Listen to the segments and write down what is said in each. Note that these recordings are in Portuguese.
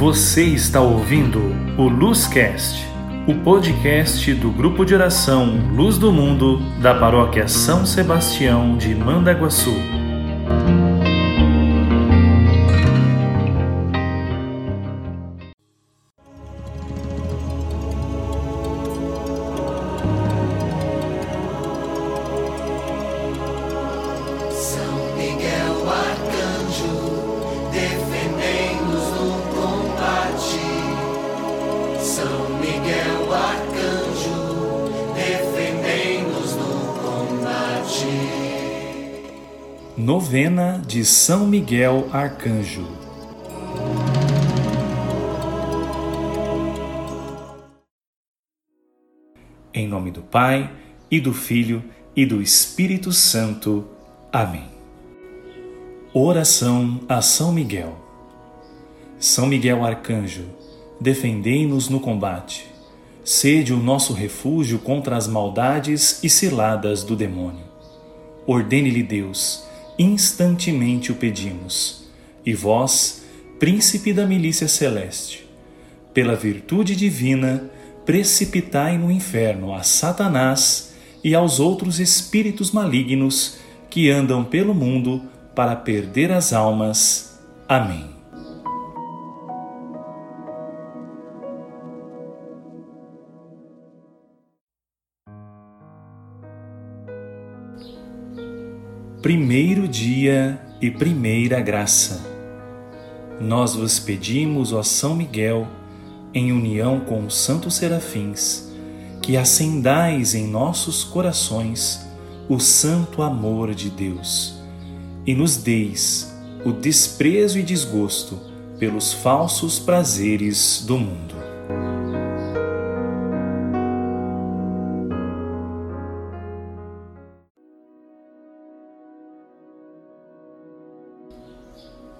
Você está ouvindo o Luzcast, o podcast do grupo de oração Luz do Mundo da paróquia São Sebastião de Mandaguaçu. Novena de São Miguel Arcanjo. Em nome do Pai, e do Filho, e do Espírito Santo. Amém. Oração a São Miguel. São Miguel Arcanjo, defendei-nos no combate. Sede o nosso refúgio contra as maldades e ciladas do demônio. Ordene-lhe Deus, instantemente o pedimos. E vós, príncipe da milícia celeste, pela virtude divina, precipitai no inferno a Satanás e aos outros espíritos malignos que andam pelo mundo para perder as almas. Amém. Primeiro dia e primeira graça. Nós vos pedimos, ó São Miguel, em união com os santos serafins, que acendais em nossos corações o santo amor de Deus e nos deis o desprezo e desgosto pelos falsos prazeres do mundo.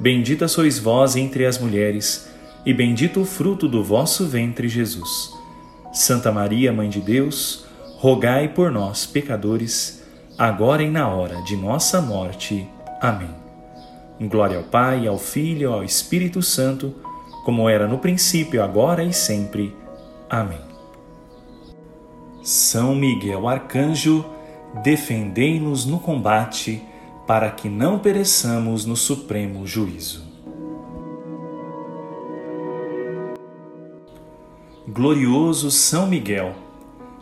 Bendita sois vós entre as mulheres, e bendito o fruto do vosso ventre, Jesus. Santa Maria, Mãe de Deus, rogai por nós, pecadores, agora e na hora de nossa morte. Amém. Glória ao Pai, ao Filho e ao Espírito Santo, como era no princípio, agora e sempre. Amém. São Miguel Arcanjo, defendei-nos no combate, para que não pereçamos no supremo juízo. Glorioso São Miguel,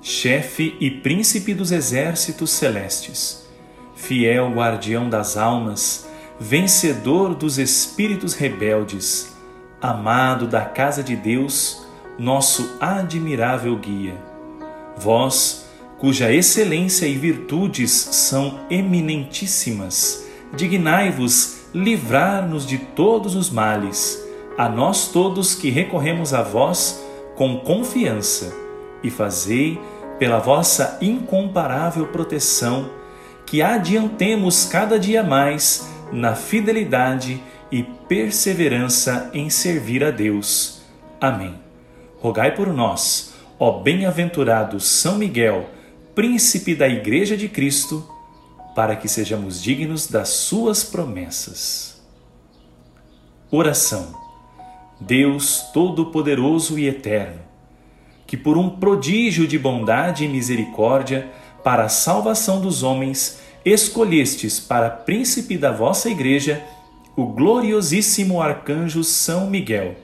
chefe e príncipe dos exércitos celestes, fiel guardião das almas, vencedor dos espíritos rebeldes, amado da casa de Deus, nosso admirável guia. Vós, cuja excelência e virtudes são eminentíssimas, dignai-vos livrar-nos de todos os males, a nós todos que recorremos a vós com confiança, e fazei, pela vossa incomparável proteção, que adiantemos cada dia mais na fidelidade e perseverança em servir a Deus. Amém. Rogai por nós, ó bem-aventurado São Miguel, príncipe da Igreja de Cristo, para que sejamos dignos das suas promessas. Oração. Deus Todo-Poderoso e Eterno, que por um prodígio de bondade e misericórdia para a salvação dos homens, escolhestes para príncipe da vossa Igreja o gloriosíssimo arcanjo São Miguel.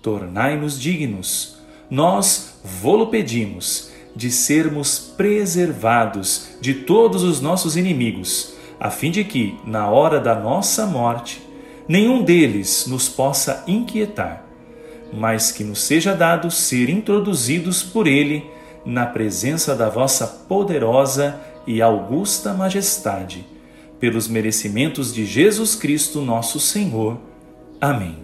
Tornai-nos dignos, nós vô-lo pedimos, de sermos preservados de todos os nossos inimigos, a fim de que, na hora da nossa morte, nenhum deles nos possa inquietar, mas que nos seja dado ser introduzidos por ele na presença da vossa poderosa e augusta majestade, pelos merecimentos de Jesus Cristo, nosso Senhor. Amém.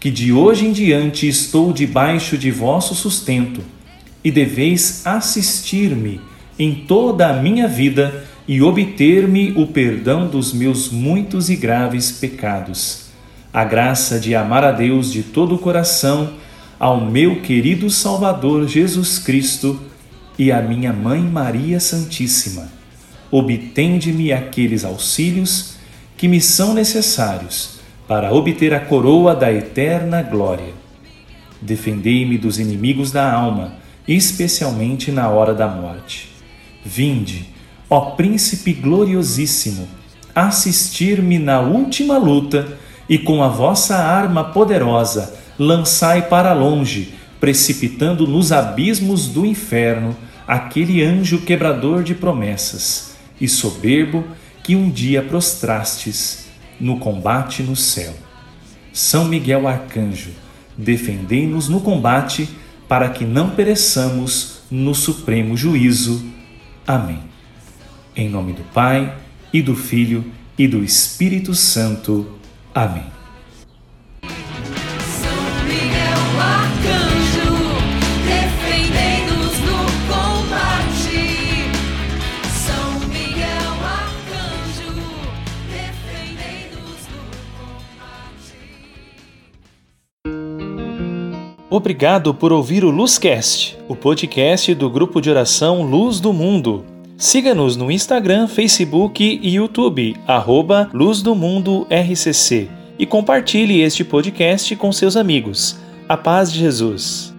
que de hoje em diante estou debaixo de vosso sustento, e deveis assistir-me em toda a minha vida e obter-me o perdão dos meus muitos e graves pecados. A graça de amar a Deus de todo o coração, ao meu querido Salvador Jesus Cristo e à minha Mãe Maria Santíssima. Obtende-me aqueles auxílios que me são necessários para obter a coroa da eterna glória. Defendei-me dos inimigos da alma, especialmente na hora da morte. Vinde, ó Príncipe gloriosíssimo, assistir-me na última luta e com a vossa arma poderosa lançai para longe, precipitando nos abismos do inferno aquele anjo quebrador de promessas e soberbo que um dia prostrastes no combate no céu. São Miguel Arcanjo, defendei-nos no combate para que não pereçamos no supremo juízo. Amém. Em nome do Pai, e do Filho, e do Espírito Santo. Amém. Obrigado por ouvir o Luzcast, o podcast do grupo de oração Luz do Mundo. Siga-nos no Instagram, Facebook e YouTube, arroba Luz do Mundo RCC, e compartilhe este podcast com seus amigos. A paz de Jesus.